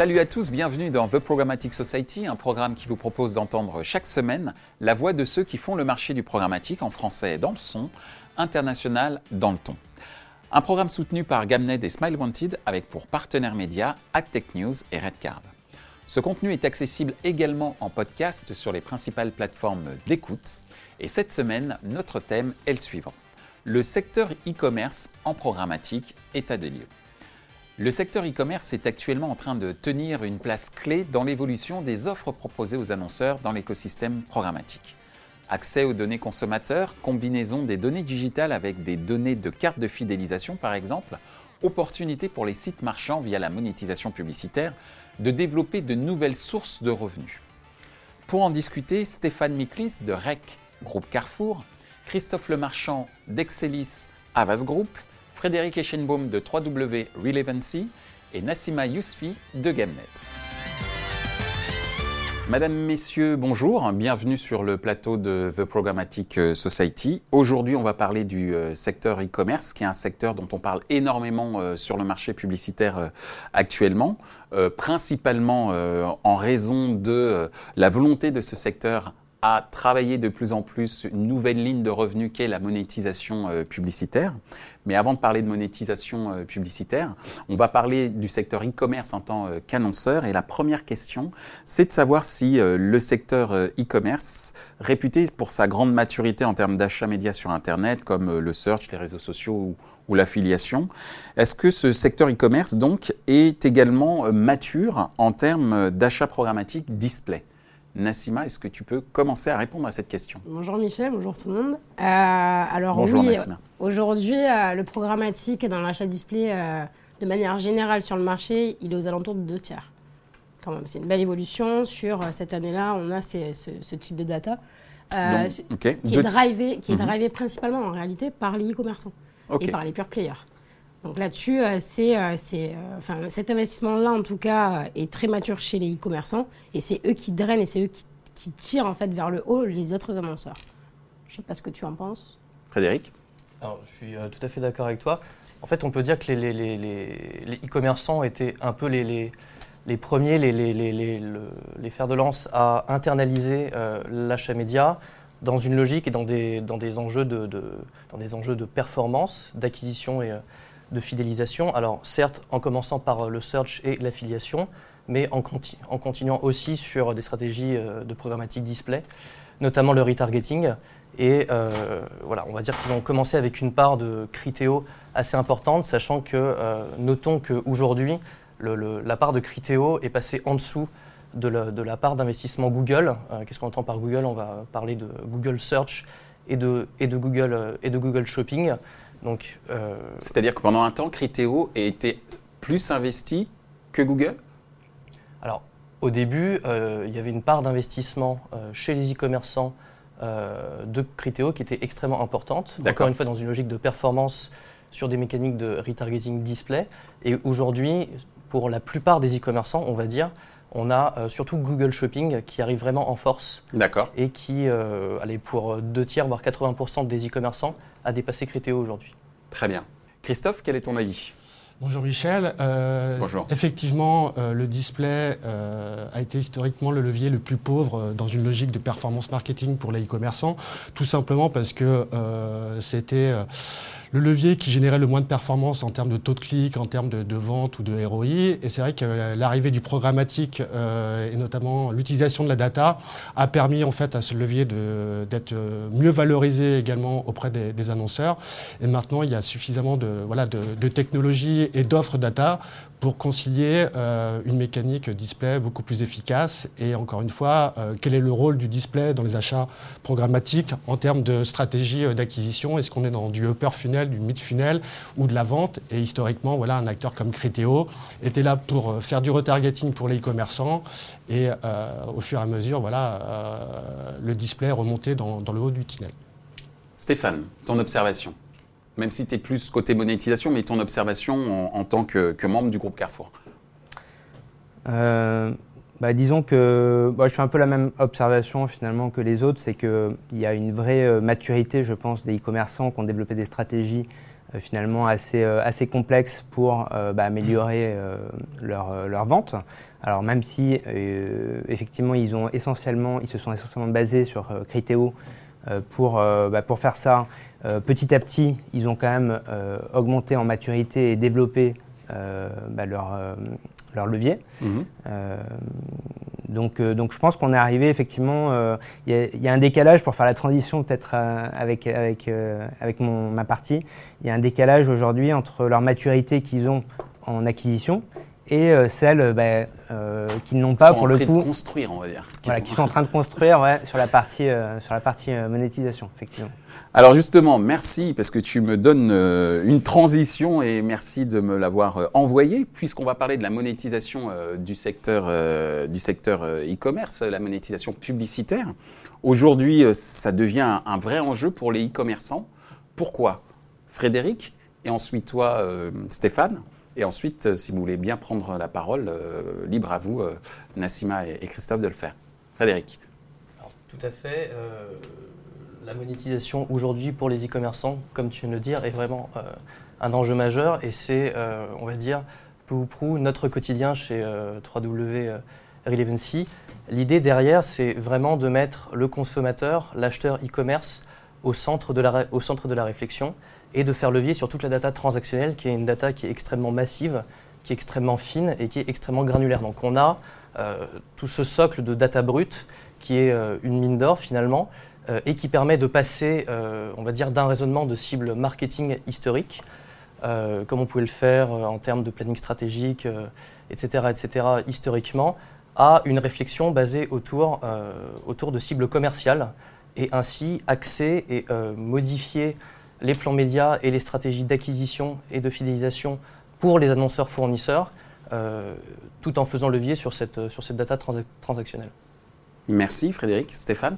Salut à tous, bienvenue dans The Programmatic Society, un programme qui vous propose d'entendre chaque semaine la voix de ceux qui font le marché du programmatique en français dans le son, international dans le ton. Un programme soutenu par Gamned et Smile Wanted avec pour partenaires médias AdTech News et Redcard. Ce contenu est accessible également en podcast sur les principales plateformes d'écoute. Et cette semaine, notre thème est le suivant. Le secteur e-commerce en programmatique, état de lieu. Le secteur e-commerce est actuellement en train de tenir une place clé dans l'évolution des offres proposées aux annonceurs dans l'écosystème programmatique. Accès aux données consommateurs, combinaison des données digitales avec des données de carte de fidélisation par exemple, opportunité pour les sites marchands via la monétisation publicitaire de développer de nouvelles sources de revenus. Pour en discuter, Stéphane Miklis de REC, groupe Carrefour, Christophe Lemarchand d'Excelis Avas Group, Frédéric Eschenbaum de 3W Relevancy et Nassima Yousfi de GameNet. Madame, Messieurs, bonjour, bienvenue sur le plateau de The Programmatic euh, Society. Aujourd'hui, on va parler du euh, secteur e-commerce, qui est un secteur dont on parle énormément euh, sur le marché publicitaire actuellement, principalement en raison de la volonté de ce secteur à travailler de plus en plus une nouvelle ligne de revenus qu'est la monétisation euh, publicitaire. Mais avant de parler de monétisation euh, publicitaire, on va parler du secteur e-commerce en tant euh, qu'annonceur. Et la première question, c'est de savoir si le secteur e-commerce, réputé pour sa grande maturité en termes d'achat médias sur Internet, comme le search, les réseaux sociaux ou, l'affiliation, est-ce que ce secteur e-commerce donc est également mature en termes d'achat programmatique display Nassima, est-ce que tu peux commencer à répondre à cette question Bonjour Michel, bonjour tout le monde. Euh, alors bonjour Nassima. Aujourd'hui, euh, le programmatique dans l'achat display, euh, de manière générale sur le marché, il est aux alentours de deux tiers. Quand même, c'est une belle évolution. Sur cette année-là, on a ce, type de data qui, est drivé, qui est mhm. drivé principalement en réalité par les e-commerçants et par les pure players. Donc là-dessus, euh, c'est, euh, c'est, euh, enfin, cet investissement-là, en tout cas, est très mature chez les e-commerçants. Et c'est eux qui drainent et c'est eux qui, qui, tirent en fait vers le haut les autres annonceurs. Je ne sais pas ce que tu en penses. Frédéric? Alors, Je suis tout à fait d'accord avec toi. En fait, on peut dire que les, les, les, e-commerçants étaient un peu les, les, premiers, les, les, fers de lance à internaliser l'achat média dans une logique et dans des, dans des, enjeux, de, de dans des enjeux de performance, d'acquisition et de fidélisation. Alors certes, en commençant par euh, le search et l'affiliation, mais en, continuant aussi sur des stratégies euh, de programmatique display, notamment le retargeting. Et euh, voilà, on va dire qu'ils ont commencé avec une part de Criteo assez importante, sachant que notons qu'aujourd'hui, la part de Criteo est passée en dessous de la, part d'investissement Google. Qu'est-ce qu'on entend par Google? On va parler de Google Search et de, Google, et de Google Shopping. Euh, C'est-à-dire que pendant un temps, Criteo a été plus investi que Google? Alors, au début, euh, il y avait une part d'investissement euh, chez les e-commerçants de Criteo qui était extrêmement importante. Encore une fois, dans une logique de performance sur des mécaniques de retargeting display. Et aujourd'hui, pour la plupart des e-commerçants, on va dire, on a surtout Google Shopping qui arrive vraiment en force. D'accord. Et qui, allez, pour deux tiers, voire 80% des e-commerçants, a dépassé Criteo aujourd'hui. Très bien. Christophe, quel est ton avis? Bonjour Michel. Euh, Bonjour. Effectivement, euh, le display euh, a été historiquement le levier le plus pauvre dans une logique de performance marketing pour les e-commerçants, tout simplement parce que c'était le levier qui générait le moins de performance en termes de taux de clic, en termes de, vente ou de ROI. Et c'est vrai que l'arrivée du programmatique euh, et notamment l'utilisation de la data a permis en fait à ce levier d'être mieux valorisé également auprès des, annonceurs. Et maintenant, il y a suffisamment de, voilà, de technologies et d'offres data pour concilier euh, une mécanique display beaucoup plus efficace. Et encore une fois, euh, quel est le rôle du display dans les achats programmatiques en termes de stratégie euh, d'acquisition? Est-ce qu'on est dans du upper funnel, du mid funnel ou de la vente? Et historiquement, voilà, un acteur comme Criteo était là pour faire du retargeting pour les e-commerçants. Et au fur et à mesure, voilà, le display dans, dans le haut du tunnel. Stéphane, ton observation même si tu es plus côté monétisation, mais ton observation en, tant que, membre du groupe Carrefour euh, bah, Disons que je fais un peu la même observation finalement que les autres, c'est qu'il y a une vraie euh, maturité, je pense, des e-commerçants qui ont développé des stratégies finalement assez, assez complexes pour bah, améliorer leur, leur, vente. Alors même si effectivement ils, ont essentiellement, ils se sont essentiellement basés sur Criteo pour, bah, pour faire ça, petit à petit ils ont quand même augmenté en maturité et développé bah, leur, leur levier. Mhm. Euh, donc, euh, donc je pense qu'on est arrivé effectivement, euh, il y, a un décalage pour faire la transition peut-être avec, avec, avec mon, ma partie, il y a un décalage aujourd'hui entre leur maturité qu'ils ont en acquisition et celle bah, qu'ils n'ont pas pour le coup. Qui sont en train de construire, on va dire. Qui, qui sont en train de construire ouais, sur la partie, sur la partie monétisation, effectivement. Alors justement, merci parce que tu me donnes euh, une transition et merci de me l'avoir euh, envoyé puisqu'on va parler de la monétisation euh, du secteur du secteur e-commerce, la monétisation publicitaire. Aujourd'hui, ça devient un vrai enjeu pour les e-commerçants. Pourquoi? Frédéric et ensuite toi Stéphane et ensuite si vous voulez bien prendre la parole, libre à vous Nassima et, Christophe de le faire. Frédéric. tout à fait la monétisation aujourd'hui pour les e-commerçants, comme tu viens de le dire, est vraiment euh, un enjeu majeur et c'est, euh, on va dire, peu ou prou notre quotidien chez 3W euh, Relevancy. L'idée derrière, c'est vraiment de mettre le consommateur, l'acheteur e-commerce au, centre de la, au centre de la réflexion et de faire levier sur toute la data transactionnelle qui est une data qui est extrêmement massive, qui est extrêmement fine et qui est extrêmement granulaire. Donc on a tout ce socle de data brute qui est une mine d'or finalement, euh, et qui permet de passer, euh, on va dire, d'un raisonnement de cible marketing historique, euh, comme on pouvait le faire en termes de planning stratégique, etc., etc., historiquement, à une réflexion basée autour de cibles commerciales et ainsi axer et modifier les plans médias et les stratégies d'acquisition et de fidélisation pour les annonceurs fournisseurs, tout en faisant levier sur cette, sur cette data transactionnelle. Merci Frédéric. Stéphane?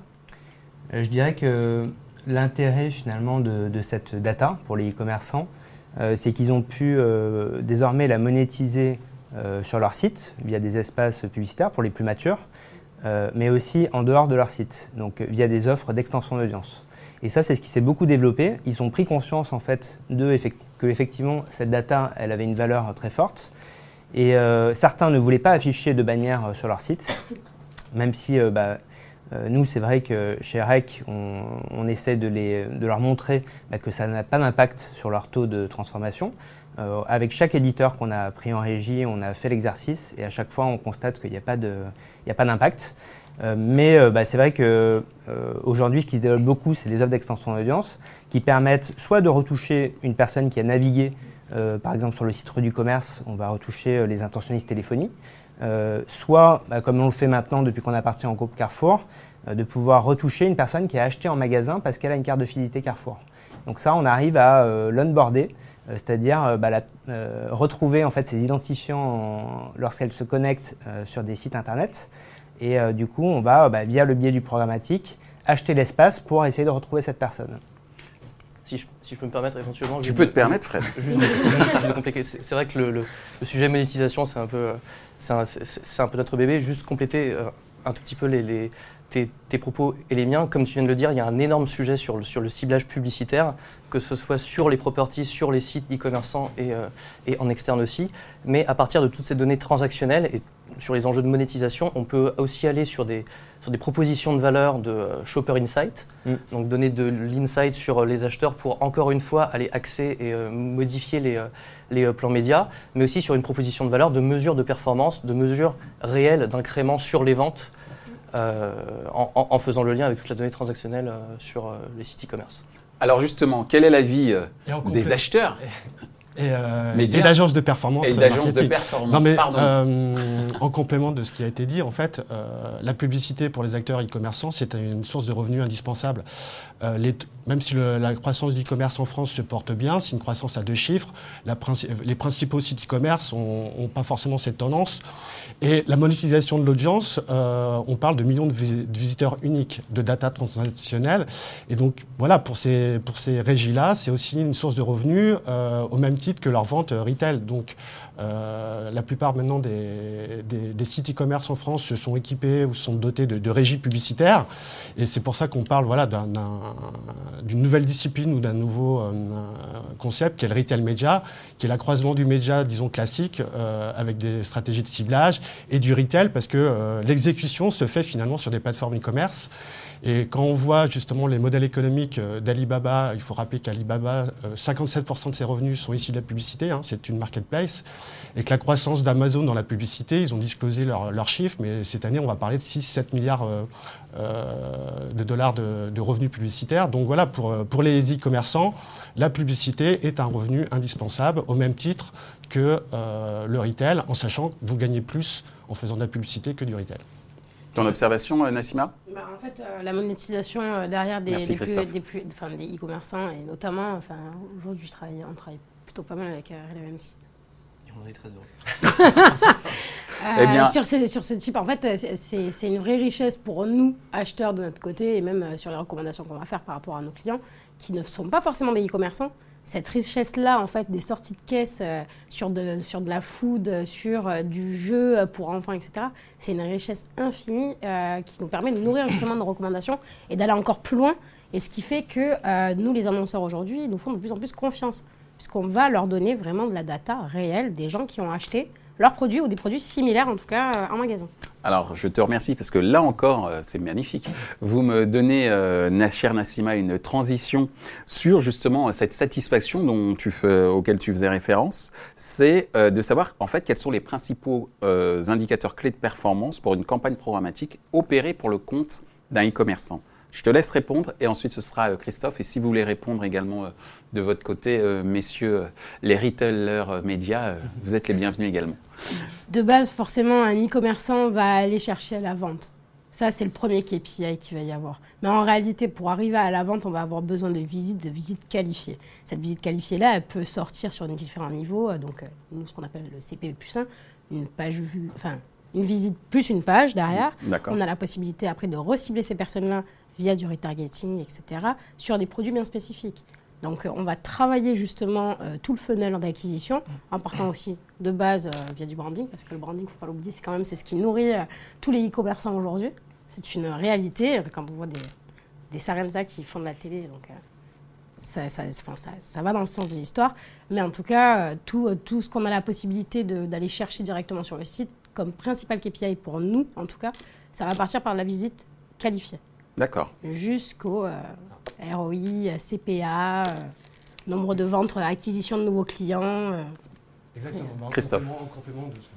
Euh, je dirais que l'intérêt finalement de, cette data pour les e-commerçants, euh, c'est qu'ils ont pu euh, désormais la monétiser sur leur site via des espaces publicitaires pour les plus matures, mais aussi en dehors de leur site, donc via des offres d'extension d'audience. Et ça, c'est ce qui s'est beaucoup développé. Ils ont pris conscience en fait de que effectivement cette data, elle avait une valeur très forte. Et certains ne voulaient pas afficher de bannière sur leur site, même si bah, euh, nous, c'est vrai que chez REC, on, essaie de, leur montrer bah, que ça n'a pas d'impact sur leur taux de transformation. Euh, avec chaque éditeur qu'on a pris en régie, on a fait l'exercice et à chaque fois, on constate qu'il n'y a pas d'impact. Euh, mais bah, c'est vrai qu'aujourd'hui, ce qui se développe beaucoup, c'est les offres d'extension d'audience qui permettent soit de retoucher une personne qui a navigué, par exemple sur le site du commerce, on va retoucher les intentionnistes téléphonie, euh, soit, bah, comme on le fait maintenant depuis qu'on appartient au groupe Carrefour, euh, de pouvoir retoucher une personne qui a acheté en magasin parce qu'elle a une carte de fidélité Carrefour. Donc ça, on arrive à euh, l'onboarder, c'est-à-dire bah, retrouver en fait ses identifiants lorsqu'elle se connecte sur des sites internet. Et du coup, on va, bah, via le biais du programmatique, acheter l'espace pour essayer de retrouver cette personne. Si je, peux me permettre éventuellement. Tu peux te permettre, Fred. Juste. C'est vrai que le, le, sujet monétisation, c'est un peu c'est un, peu notre bébé. Juste compléter euh, un tout petit peu les, tes, propos et les miens. Comme tu viens de le dire, il y a un énorme sujet sur le, sur le ciblage publicitaire, que ce soit sur les properties, sur les sites e-commerçants et, euh, et, en externe aussi. Mais à partir de toutes ces données transactionnelles et sur les enjeux de monétisation, on peut aussi aller sur des, sur des propositions de valeur de euh, Shopper Insight, mm. donc donner de l'insight sur euh, les acheteurs pour encore une fois aller axer et modifier les, les plans médias, mais aussi sur une proposition de valeur de mesures de performance, de mesures réelles d'incrément sur les ventes euh, en, faisant le lien avec toute la donnée transactionnelle euh, sur euh, les sites e-commerce. Alors justement, quel est l'avis des acheteurs? Et, euh, d'agences de performance. Et d'agences de performance, non, mais, pardon. en complément de ce qui a été dit, en fait, la publicité pour les acteurs e-commerçants, c'est une source de revenus indispensable. Les, même si la croissance du commerce en France se porte bien, c'est une croissance à deux chiffres, la, les principaux sites e-commerce n'ont pas forcément cette tendance. Et la monétisation de l'audience, euh, on parle de millions de, visiteurs uniques, de data transactionnelle. Et donc, voilà, pour ces, pour ces régies-là, c'est aussi une source de revenus euh, au même titre que leur vente retail. Donc, la plupart maintenant des, des, sites e-commerce en France se sont équipés ou sont dotés de, de régies publicitaires. Et c'est pour ça qu'on parle voilà, d'une nouvelle discipline ou d'un nouveau concept qui est le retail media, qui est l'accroissement du média, disons, classique, avec des stratégies de ciblage, et du retail, parce que l'exécution se fait finalement sur des plateformes e-commerce. Et quand on voit justement les modèles économiques euh, d'Alibaba, il faut rappeler qu'Alibaba, 57% euh, de ses revenus sont issus de la publicité, hein, c'est une marketplace, et que la croissance d'Amazon dans la publicité, ils ont disclosé leurs chiffres, mais cette année, on va parler de 6-7 milliards euh, de dollars de, revenus publicitaires. Donc voilà, pour, pour les e-commerçants, la publicité est un revenu indispensable, au même titre que le retail, en sachant que vous gagnez plus en faisant de la publicité que du retail. Ton observation, euh, Nassima? Bah, En fait, euh, la monétisation euh, derrière des, e-commerçants, et notamment, enfin, aujourd'hui, on travaille plutôt pas mal avec Relevancy. On est très heureux. eh bien... sur, ce, sur ce type, en fait, c'est une vraie richesse pour nous, acheteurs de notre côté, et même sur les recommandations qu'on va faire par rapport à nos clients, qui ne sont pas forcément des e-commerçants, cette richesse-là, en fait, des sorties de caisse euh, sur, de, sur de la food, sur euh, du jeu pour enfants, etc., c'est une richesse infinie euh, qui nous permet de nourrir justement nos recommandations et d'aller encore plus loin. Et ce qui fait que nous, les annonceurs aujourd'hui, nous font de plus en plus confiance, puisqu'on va leur donner vraiment de la data réelle des gens qui ont acheté leurs produits ou des produits similaires en tout cas en magasin. Alors, je te remercie parce que là encore, euh, c'est magnifique. Vous me donnez, euh, cher Nassima, une transition sur justement cette satisfaction dont tu auquel tu faisais référence. C'est euh, de savoir en fait quels sont les principaux euh, indicateurs clés de performance pour une campagne programmatique opérée pour le compte d'un e-commerçant. Je te laisse répondre et ensuite ce sera euh, Christophe. Et si vous voulez répondre également euh, de votre côté, euh, messieurs les retailers médias, vous êtes les bienvenus également. De base, forcément, un e-commerçant va aller chercher à la vente. Ça, c'est le premier KPI qu'il va y avoir. Mais en réalité, pour arriver à la vente, on va avoir besoin de visites, de visites qualifiées. Cette visite qualifiée-là, elle peut sortir sur différents niveaux. Donc, nous, ce qu'on appelle le CPE plus 1, une page vue, enfin, une visite plus une page derrière. On a la possibilité après de recibler ces personnes-là via du retargeting, etc., sur des produits bien spécifiques. Donc, euh, on va travailler justement euh, tout le funnel d'acquisition, en partant aussi de base euh, via du branding, parce que le branding, il ne faut pas l'oublier, c'est quand même ce qui nourrit tous les e-commerçants aujourd'hui. C'est une réalité. Quand on voit des, des Sarenza qui font de la télé, donc ça, ça, ça, va dans le sens de l'histoire. Mais en tout cas, tout, tout ce qu'on a la possibilité d'aller chercher directement sur le site, comme principal KPI pour nous, en tout cas, ça va partir par la visite qualifiée. D'accord. Jusqu'au euh, ROI, CPA, euh, nombre de ventes, acquisition de nouveaux clients. Euh. Exactement. Christophe.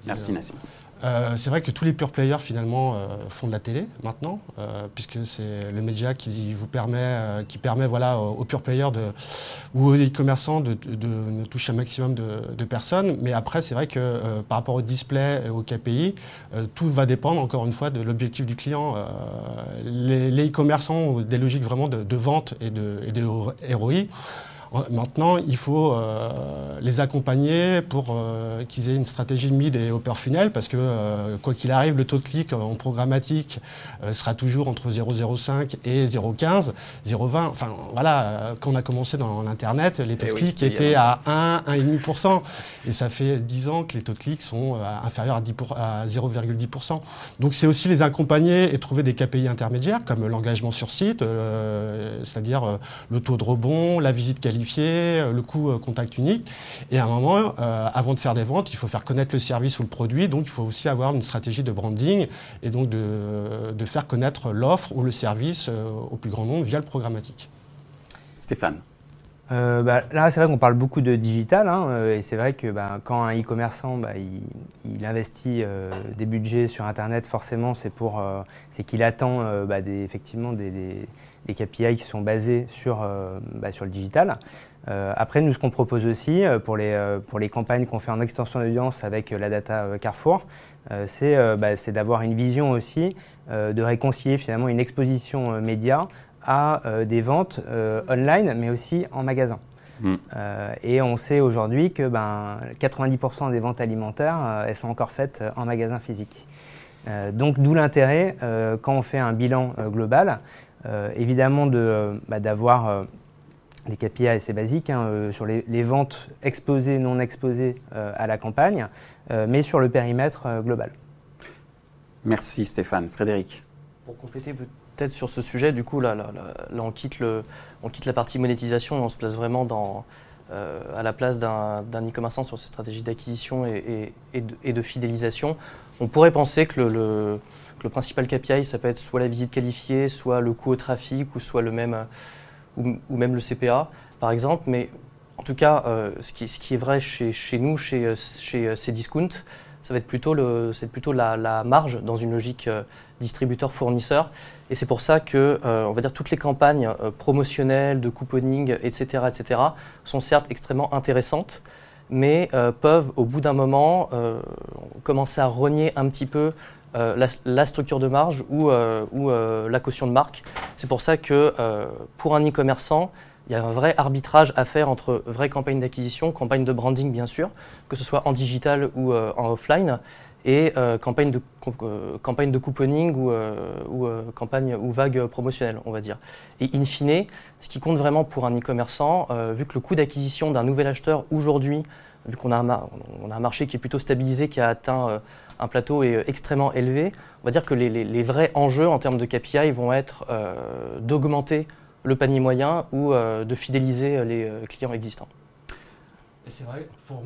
Merci Nassim. Euh, c'est vrai que tous les pure players finalement euh, font de la télé maintenant, euh, puisque c'est le média qui vous permet, qui permet voilà aux pure players ou aux e-commerçants de, toucher un maximum de, personnes. Mais après, c'est vrai que par rapport au display au KPI, tout va dépendre encore une fois de l'objectif du client. les e-commerçants ont des logiques vraiment de, vente et de, et. Maintenant, il faut euh, les accompagner pour euh, qu'ils aient une stratégie mid et upper funnel parce que, euh, quoi qu'il arrive, le taux de clic en programmatique sera toujours entre 0,05 et 0,15, 0,20. Enfin, voilà, quand on a commencé dans l'Internet, les taux de eh clic étaient à 1, 1,5%. Et ça fait 10 ans que les taux de clic sont inférieurs à, à 0,10%. Donc, c'est aussi les accompagner et trouver des KPI intermédiaires comme l'engagement sur site, c'est-à-dire le taux de rebond, la visite qualifiée euh, le coût euh, contact unique. Et à un moment, euh, avant de faire des ventes, il faut faire connaître le service ou le produit. Donc, il faut aussi avoir une stratégie de branding et donc de, de faire connaître l'offre ou le service au plus grand nombre via le programmatique. Stéphane. bah, là, c'est vrai qu'on parle beaucoup de digital, hein, et c'est vrai que bah, quand un e-commerçant bah, il, investit des budgets sur Internet, forcément, c'est pour, c'est qu'il attend bah, des, effectivement des, des KPI qui sont basés sur, euh, bah, sur le digital. Euh, après, nous, ce qu'on propose aussi euh, pour, les, pour les campagnes qu'on fait en extension d'audience avec la data Carrefour, bah, c'est d'avoir une vision aussi de réconcilier finalement une exposition média à des ventes online, mais aussi en magasin. Hmm. et on sait aujourd'hui que ben, 90% des ventes alimentaires, elles sont encore faites en magasin physique. donc d'où l'intérêt, quand on fait un bilan global, euh, évidemment euh, bah, d'avoir des KPI assez basiques hein, sur les, ventes exposées, non exposées à la campagne, mais sur le périmètre global. Merci Stéphane. Frédéric Pour compléter peut-être sur ce sujet, du coup, là, là, on, quitte le, on quitte la partie monétisation et on se place vraiment dans, euh, à la place d'un e-commerçant sur ses stratégies d'acquisition et, de, fidélisation. On pourrait penser que le, le, principal KPI, ça peut être soit la visite qualifiée, soit le coût au trafic, ou soit le même, ou, même le CPA, par exemple. Mais en tout cas, euh, ce, qui, est vrai chez, nous, chez, chez Cdiscount, ça va être plutôt, le, la, marge dans une logique euh, distributeur-fournisseur. Et c'est pour ça que, euh, on va dire, toutes les campagnes euh, promotionnelles, de couponing, etc., etc., sont certes extrêmement intéressantes, mais peuvent, au bout d'un moment, commencer à renier un petit peu la, structure de marge ou, ou la caution de marque. C'est pour ça que, pour un e-commerçant, il y a un vrai arbitrage à faire entre vraie campagne d'acquisition, campagne de branding bien sûr, que ce soit en digital ou euh, en offline, et euh, campagne, de, euh, campagne de couponing ou, ou campagne ou vague promotionnelle, on va dire. Et in fine, ce qui compte vraiment pour un e-commerçant, vu que le coût d'acquisition d'un nouvel acheteur aujourd'hui, vu qu'on a, a un marché qui est plutôt stabilisé, qui a atteint un plateau extrêmement élevé, on va dire que les, vrais enjeux en termes de KPI vont être d'augmenter le panier moyen ou euh, de fidéliser euh, les euh, clients existants. Et c'est vrai, pour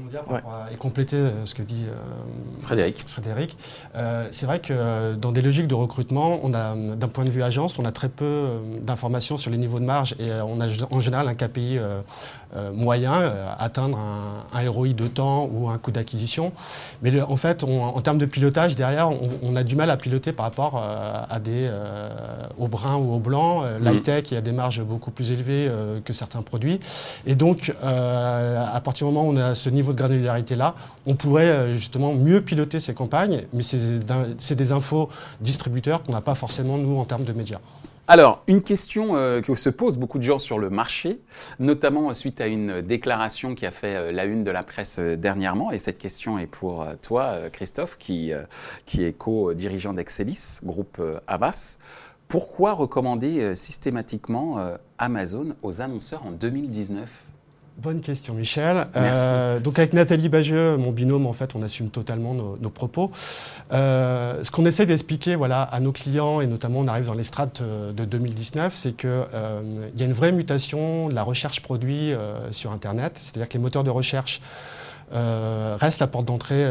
et compléter ce que dit Frédéric, Frédéric c'est vrai que dans des logiques de recrutement, on a, d'un point de vue agence, on a très peu d'informations sur les niveaux de marge et on a en général un KPI euh, moyen, euh, atteindre un, ROI de temps ou un coût d'acquisition. Mais en fait, en termes de pilotage, derrière, on, a du mal à piloter par rapport euh, à des, au brun ou au blanc. Mm. L'high-tech, il y a des marges beaucoup plus élevées que certains produits. Et donc, à partir moment on a ce niveau de granularité-là, on pourrait justement mieux piloter ces campagnes, mais c'est des infos distributeurs qu'on n'a pas forcément, nous, en termes de médias. Alors, une question euh, que se posent beaucoup de gens sur le marché, notamment suite à une déclaration qui a fait euh, la une de la presse euh, dernièrement, et cette question est pour toi, Christophe, qui, qui est co-dirigeant d'Excelis, groupe Avas. Pourquoi recommander systématiquement Amazon aux annonceurs en 2019 Bonne question, Michel. Euh, donc avec Nathalie Bageux, mon binôme, en fait, on assume totalement nos, propos. Euh, ce qu'on essaie d'expliquer, voilà, à nos clients et notamment on arrive dans les strates euh, de 2019, c'est qu'il y a une vraie mutation de la recherche produit sur Internet, c'est-à-dire que les moteurs de recherche restent la porte d'entrée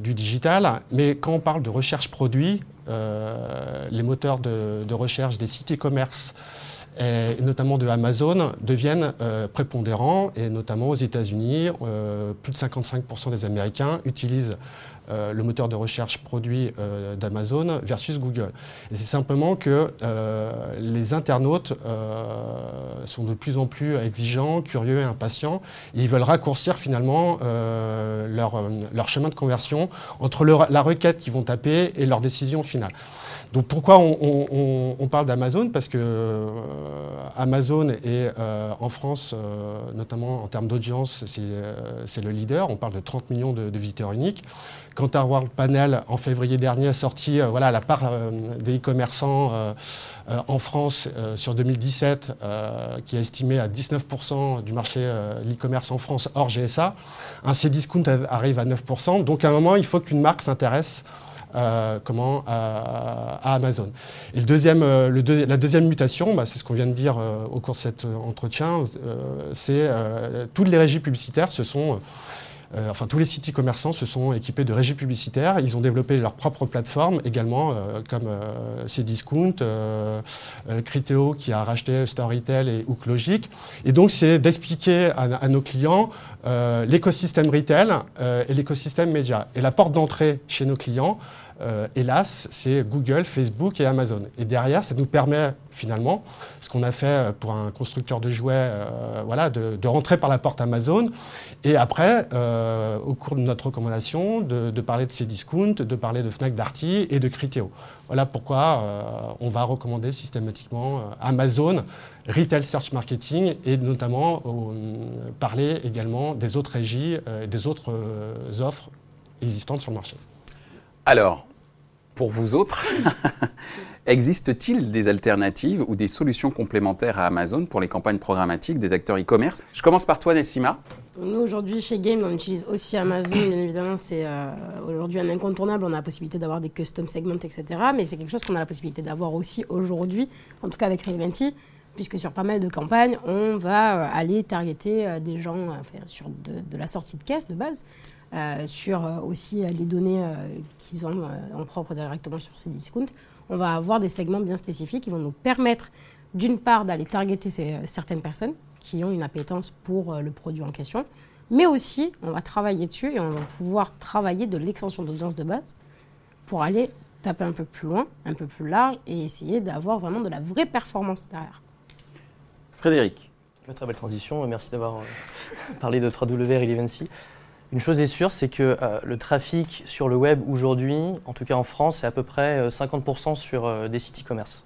du digital, mais quand on parle de recherche produit, les moteurs de, de recherche des sites e-commerce et notamment de Amazon, deviennent euh, prépondérants, et notamment aux États-Unis, euh, plus de 55% des Américains utilisent euh, le moteur de recherche produit d'Amazon versus Google. Et c'est simplement que les internautes sont de plus en plus exigeants, curieux et impatients, et ils veulent raccourcir finalement leur, leur, chemin de conversion entre la requête qu'ils vont taper et leur décision finale. Donc pourquoi on, parle d'Amazon? Parce que euh, Amazon est euh, en France, euh, notamment en termes d'audience, c'est le leader. On parle de 30 millions de, visiteurs uniques. Quant à World Panel, en février dernier, a sorti voilà, la part des e-commerçants en France sur 2017, qui est estimée à 19% du marché de l'e-commerce en France hors GSA. Un C-Discount arrive à 9%. Donc à un moment, il faut qu'une marque s'intéresse euh, comment, à, Amazon. Et euh, la deuxième mutation, bah, c'est ce qu'on vient de dire euh, au cours de cet entretien, c'est toutes les régies publicitaires se sont enfin, tous les sites e-commerçants se sont équipés de régies publicitaires. Ils ont développé leur propre plateforme également, comme Cdiscount, Criteo qui a racheté Storytel et Hooklogic. Et donc, c'est d'expliquer à, nos clients l'écosystème retail et l'écosystème média. Et la porte d'entrée chez nos clients, euh, hélas, c'est Google, Facebook et Amazon. Et derrière, ça nous permet finalement, ce qu'on a fait pour un constructeur de jouets, euh, voilà, de, rentrer par la porte Amazon. Et après, euh, au cours de notre recommandation, de, parler de Cdiscount, de parler de Fnac Darty et de Criteo. Voilà pourquoi on va recommander systématiquement Amazon, Retail Search Marketing et notamment parler également des autres régies et des autres offres existantes sur le marché. Alors, pour vous autres, Existe-t-il des alternatives ou des solutions complémentaires à Amazon pour les campagnes programmatiques des acteurs e-commerce? Je commence par toi, Nessima. Nous, aujourd'hui, chez Game, on utilise aussi Amazon. Bien évidemment, c'est euh, aujourd'hui un incontournable. On a la possibilité d'avoir des custom segments, etc. Mais c'est quelque chose qu'on a la possibilité d'avoir aussi aujourd'hui, en tout cas avec Relevancy, puisque sur pas mal de campagnes, on va euh, aller targeter euh, des gens sur de, la sortie de caisse de base, sur aussi les données qu'ils ont en propre directement sur ces discounts on va avoir des segments bien spécifiques qui vont nous permettre, d'une part, d'aller targeter certaines personnes qui ont une appétence pour euh, le produit en question, mais aussi, on va travailler dessus et on va pouvoir travailler de l'extension d'audience de base pour aller taper un peu plus loin, un peu plus large et essayer d'avoir vraiment de la vraie performance derrière. Frédéric. Très belle transition, merci d'avoir euh, parlé de 3W Relevancy. Une chose est sûre, c'est que euh, le trafic sur le web aujourd'hui, en tout cas en France, c'est à peu près 50% euh, sur euh, des sites e-commerce.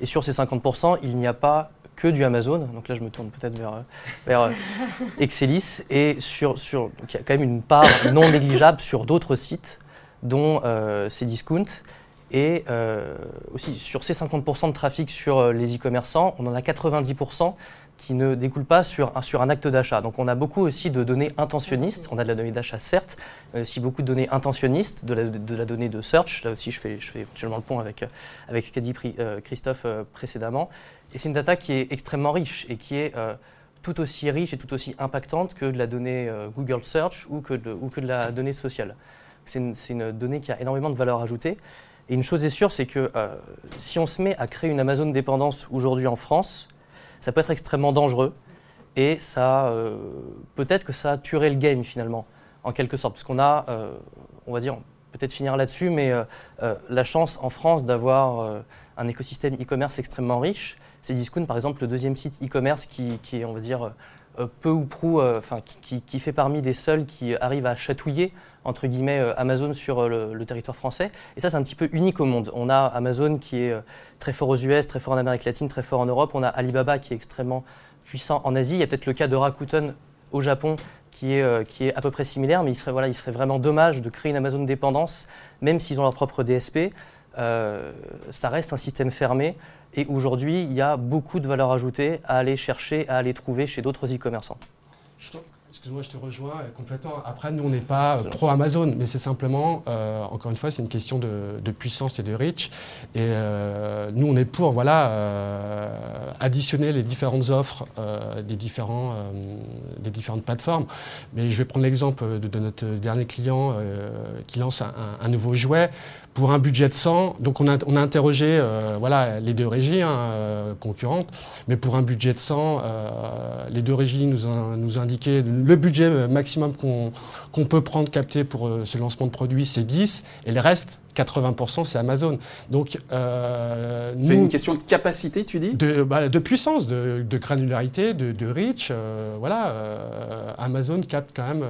Et sur ces 50%, il n'y a pas que du Amazon. Donc là, je me tourne peut-être vers, Excelis. Et sur, sur, il y a quand même une part non négligeable sur d'autres sites, dont ces discounts. Et aussi, sur ces 50% de trafic sur les e-commerçants, on en a 90% qui ne découle pas sur un, acte d'achat. Donc on a beaucoup aussi de données intentionnistes. On a de la donnée d'achat certes, mais aussi beaucoup de données intentionnistes, de la, donnée de search. Là aussi je fais, je éventuellement le pont avec, ce qu'a dit euh, Christophe euh, précédemment. Et c'est une data qui est extrêmement riche et qui est euh, tout aussi riche et tout aussi impactante que de la donnée Google Search ou que de, la donnée sociale. C'est une, donnée qui a énormément de valeur ajoutée. Et une chose est sûre, c'est que si on se met à créer une Amazon dépendance aujourd'hui en France, ça peut être extrêmement dangereux. Et ça, euh, peut-être que ça a tué le game finalement, en quelque sorte. Parce qu'on a, euh, on va dire, peut-être finir là-dessus, mais euh, la chance en France d'avoir un écosystème e-commerce extrêmement riche. C'est Discount, par exemple, le deuxième site e-commerce qui, qui, est, on va dire, peu ou prou, enfin, qui, qui, fait parmi des seuls qui arrivent à chatouiller entre guillemets euh, Amazon sur euh, le, territoire français. Et ça, c'est un petit peu unique au monde. On a Amazon qui est euh, très fort aux US, très fort en Amérique latine, très fort en Europe. On a Alibaba qui est extrêmement puissant en Asie. Il y a peut-être le cas de Rakuten au Japon qui est, qui est à peu près similaire, mais il serait, voilà, il serait vraiment dommage de créer une Amazon dépendance, même s'ils ont leur propre DSP. ça reste un système fermé et aujourd'hui, il y a beaucoup de valeur ajoutée à aller chercher, à aller trouver chez d'autres e-commerçants. Excuse-moi, je te rejoins complètement. Après, nous, on n'est pas pro-Amazon, mais c'est simplement, euh, encore une fois, c'est une question de, puissance et de reach. Et euh, nous, on est pour voilà, euh, additionner les différentes offres des, différents, des différentes plateformes. Mais je vais prendre l'exemple de, notre dernier client qui lance un, nouveau jouet pour un budget de 100. Donc, on a, interrogé voilà, les deux régies hein, concurrentes, mais pour un budget de 100, les deux régies nous, ont, nous indiquaient le budget maximum qu'on peut prendre, capter pour euh, ce lancement de produit, c'est 10, et le reste, 80% c'est Amazon. Donc, euh, c'est une question de capacité, tu dis? de, bah, de, puissance, de, granularité, de, reach. Euh, voilà, Amazon capte quand même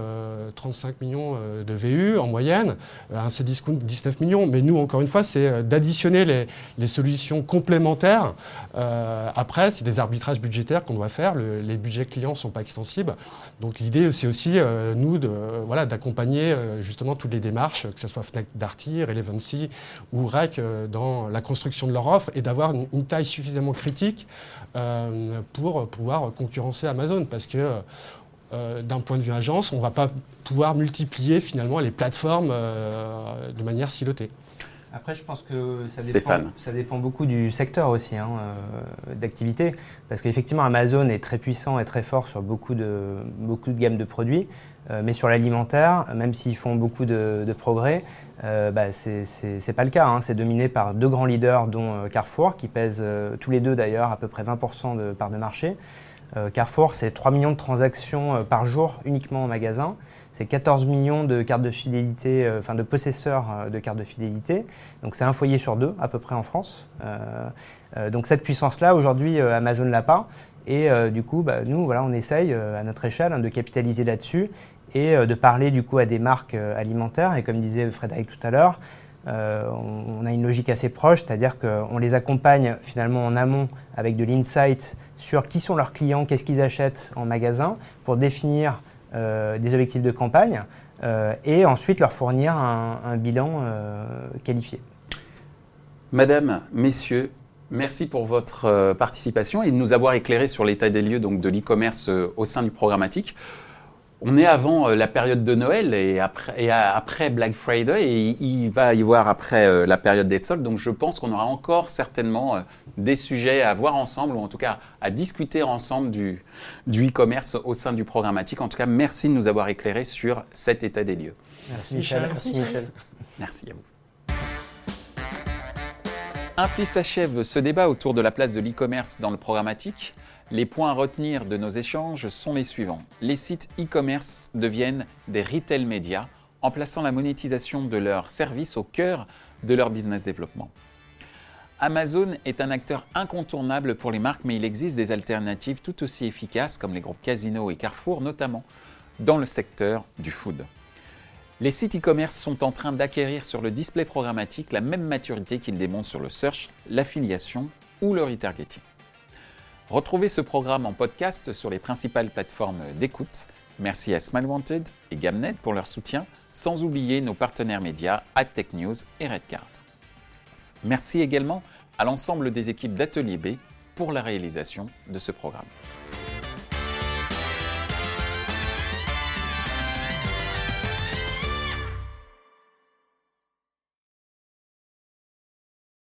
35 millions de VU en moyenne, un C-Discount 19 millions. Mais nous, encore une fois, c'est d'additionner les, les, solutions complémentaires. après, c'est des arbitrages budgétaires qu'on doit faire. les budgets clients ne sont pas extensibles. Donc l'idée, c'est aussi, nous, de, voilà, d'accompagner justement toutes les démarches, que ce soit Fnac Darty, Relevant ou REC euh, dans la construction de leur offre et d'avoir une, taille suffisamment critique euh, pour pouvoir concurrencer Amazon. Parce que euh, d'un point de vue agence, on ne va pas pouvoir multiplier finalement les plateformes de manière silotée. Après, je pense que ça, dépend, ça dépend beaucoup du secteur aussi, hein, d'activité. Parce qu'effectivement, Amazon est très puissant et très fort sur beaucoup de, beaucoup de gammes de produits. mais sur l'alimentaire, même s'ils font beaucoup de, de progrès, euh, bah, c'est pas le cas. Hein. C'est dominé par deux grands leaders, dont euh, Carrefour, qui euh, tous les deux d'ailleurs à peu près 20% de part de marché. Carrefour, c'est 3 millions de transactions par jour uniquement en magasin. C'est 14 millions de cartes de fidélité, enfin de possesseurs de cartes de fidélité. Donc c'est un foyer sur deux à peu près en France. donc cette puissance-là, aujourd'hui, Amazon l'a pas. Et du coup, bah, nous, voilà, on essaye à notre échelle hein, de capitaliser là-dessus et euh, de parler du coup à des marques euh, alimentaires. Et comme disait Frédéric tout à l'heure, euh, on, a une logique assez proche, c'est-à-dire qu'on les accompagne finalement en amont avec de l'insight sur qui sont leurs clients, qu'est-ce qu'ils achètent en magasin, pour définir des objectifs de campagne et ensuite leur fournir un, bilan qualifié. Madame, messieurs, merci pour votre euh, participation et de nous avoir éclairé sur l'état des lieux donc, de l'e-commerce euh, au sein du programmatique. On est avant euh, la période de Noël et après, et après Black Friday et il va y avoir après la période des soldes. Donc je pense qu'on aura encore certainement des sujets à voir ensemble ou en tout cas à discuter ensemble du, du e-commerce au sein du programmatique. En tout cas, merci de nous avoir éclairé sur cet état des lieux. Merci, Michel. Merci, Michel. Merci à vous. Ainsi s'achève ce débat autour de la place de l'e-commerce dans le programmatique. Les points à retenir de nos échanges sont les suivants. Les sites e-commerce deviennent des retail médias en plaçant la monétisation de leurs services au cœur de leur business développement. Amazon est un acteur incontournable pour les marques, mais il existe des alternatives tout aussi efficaces comme les groupes Casino et Carrefour, notamment dans le secteur du food. Les sites e-commerce sont en train d'acquérir sur le display programmatique la même maturité qu'ils démontrent sur le search, l'affiliation ou le retargeting. Retrouvez ce programme en podcast sur les principales plateformes d'écoute. Merci à Smile Wanted et Gamnet pour leur soutien, sans oublier nos partenaires médias AdTech News et Redcard. Merci également à l'ensemble des équipes d'Atelier B pour la réalisation de ce programme.